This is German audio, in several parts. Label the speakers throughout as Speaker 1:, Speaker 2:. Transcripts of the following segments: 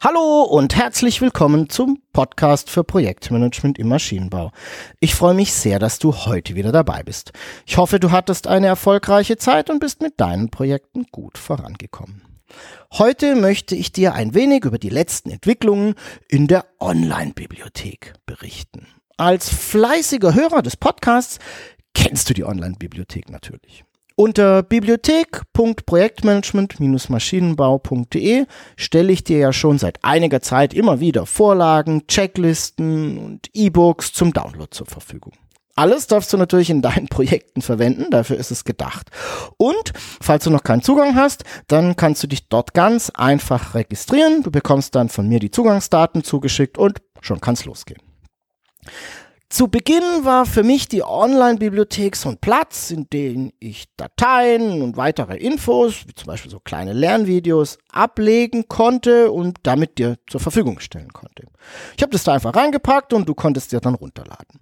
Speaker 1: Hallo und herzlich willkommen zum Podcast für Projektmanagement im Maschinenbau. Ich freue mich sehr, dass du heute wieder dabei bist. Ich hoffe, du hattest eine erfolgreiche Zeit und bist mit deinen Projekten gut vorangekommen. Heute möchte ich dir ein wenig über die letzten Entwicklungen in der Online-Bibliothek berichten. Als fleißiger Hörer des Podcasts kennst du die Online-Bibliothek natürlich. Unter bibliothek.projektmanagement-maschinenbau.de stelle ich dir ja schon seit einiger Zeit immer wieder Vorlagen, Checklisten und E-Books zum Download zur Verfügung. Alles darfst du natürlich in deinen Projekten verwenden, dafür ist es gedacht. Und falls du noch keinen Zugang hast, dann kannst du dich dort ganz einfach registrieren. Du bekommst dann von mir die Zugangsdaten zugeschickt und schon kann's losgehen. Zu Beginn war für mich die Online-Bibliothek so ein Platz, in dem ich Dateien und weitere Infos, wie zum Beispiel so kleine Lernvideos, ablegen konnte und damit dir zur Verfügung stellen konnte. Ich habe das da einfach reingepackt und du konntest dir dann runterladen.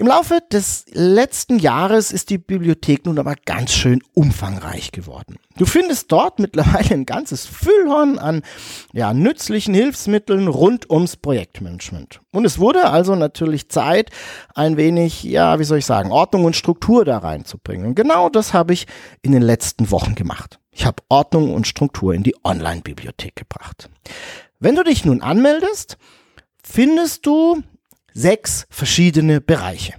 Speaker 1: Im Laufe des letzten Jahres ist die Bibliothek nun aber ganz schön umfangreich geworden. Du findest dort mittlerweile ein ganzes Füllhorn an ja, nützlichen Hilfsmitteln rund ums Projektmanagement. Und es wurde also natürlich Zeit, ein wenig, ja, wie soll ich sagen, Ordnung und Struktur da reinzubringen. Und genau das habe ich in den letzten Wochen gemacht. Ich habe Ordnung und Struktur in die Online-Bibliothek gebracht. Wenn du dich nun anmeldest, findest du sechs verschiedene Bereiche.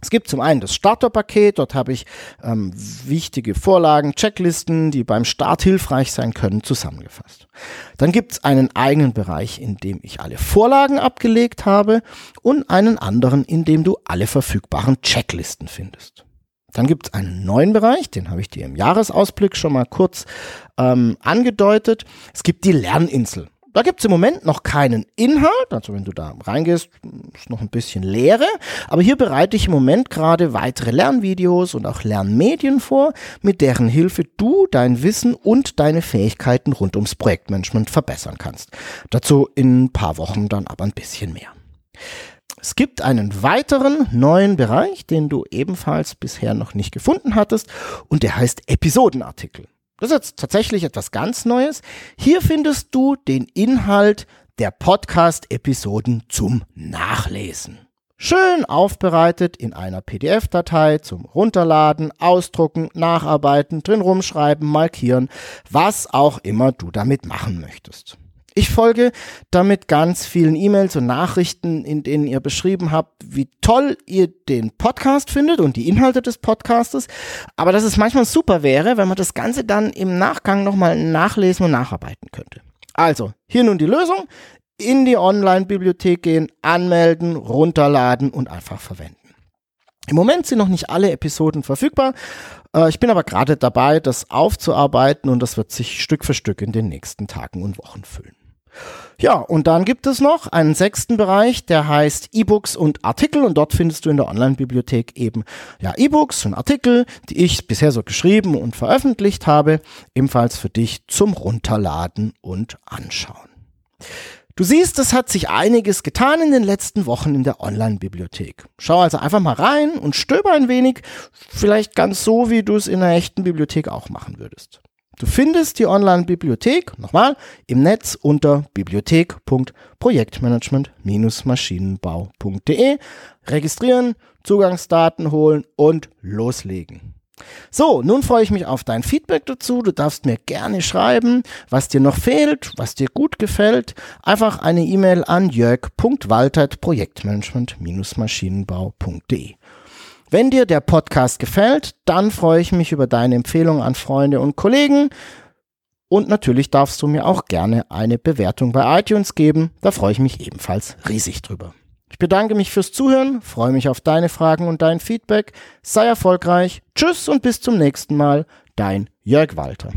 Speaker 1: Es gibt zum einen das Starterpaket, dort habe ich ähm, wichtige Vorlagen, Checklisten, die beim Start hilfreich sein können, zusammengefasst. Dann gibt es einen eigenen Bereich, in dem ich alle Vorlagen abgelegt habe und einen anderen, in dem du alle verfügbaren Checklisten findest. Dann gibt es einen neuen Bereich, den habe ich dir im Jahresausblick schon mal kurz ähm, angedeutet. Es gibt die Lerninsel. Da gibt es im Moment noch keinen Inhalt, also wenn du da reingehst, ist noch ein bisschen Leere, aber hier bereite ich im Moment gerade weitere Lernvideos und auch Lernmedien vor, mit deren Hilfe du dein Wissen und deine Fähigkeiten rund ums Projektmanagement verbessern kannst. Dazu in ein paar Wochen dann aber ein bisschen mehr. Es gibt einen weiteren neuen Bereich, den du ebenfalls bisher noch nicht gefunden hattest, und der heißt Episodenartikel. Das ist jetzt tatsächlich etwas ganz Neues. Hier findest du den Inhalt der Podcast-Episoden zum Nachlesen. Schön aufbereitet in einer PDF-Datei zum Runterladen, Ausdrucken, Nacharbeiten, drin rumschreiben, markieren, was auch immer du damit machen möchtest. Ich folge damit ganz vielen E-Mails und Nachrichten, in denen ihr beschrieben habt, wie toll ihr den Podcast findet und die Inhalte des Podcastes, aber dass es manchmal super wäre, wenn man das Ganze dann im Nachgang nochmal nachlesen und nacharbeiten könnte. Also, hier nun die Lösung. In die Online-Bibliothek gehen, anmelden, runterladen und einfach verwenden. Im Moment sind noch nicht alle Episoden verfügbar. Äh, ich bin aber gerade dabei, das aufzuarbeiten und das wird sich Stück für Stück in den nächsten Tagen und Wochen füllen. Ja, und dann gibt es noch einen sechsten Bereich, der heißt E-Books und Artikel und dort findest du in der Online-Bibliothek eben ja E-Books und Artikel, die ich bisher so geschrieben und veröffentlicht habe, ebenfalls für dich zum Runterladen und Anschauen. Du siehst, es hat sich einiges getan in den letzten Wochen in der Online-Bibliothek. Schau also einfach mal rein und stöber ein wenig, vielleicht ganz so, wie du es in einer echten Bibliothek auch machen würdest. Du findest die Online-Bibliothek, nochmal, im Netz unter bibliothek.projektmanagement-maschinenbau.de. Registrieren, Zugangsdaten holen und loslegen. So, nun freue ich mich auf dein Feedback dazu. Du darfst mir gerne schreiben, was dir noch fehlt, was dir gut gefällt. Einfach eine E-Mail an jörg.waltert.projektmanagement-maschinenbau.de. Wenn dir der Podcast gefällt, dann freue ich mich über deine Empfehlung an Freunde und Kollegen. Und natürlich darfst du mir auch gerne eine Bewertung bei iTunes geben. Da freue ich mich ebenfalls riesig drüber. Ich bedanke mich fürs Zuhören, freue mich auf deine Fragen und dein Feedback. Sei erfolgreich. Tschüss und bis zum nächsten Mal. Dein Jörg Walter.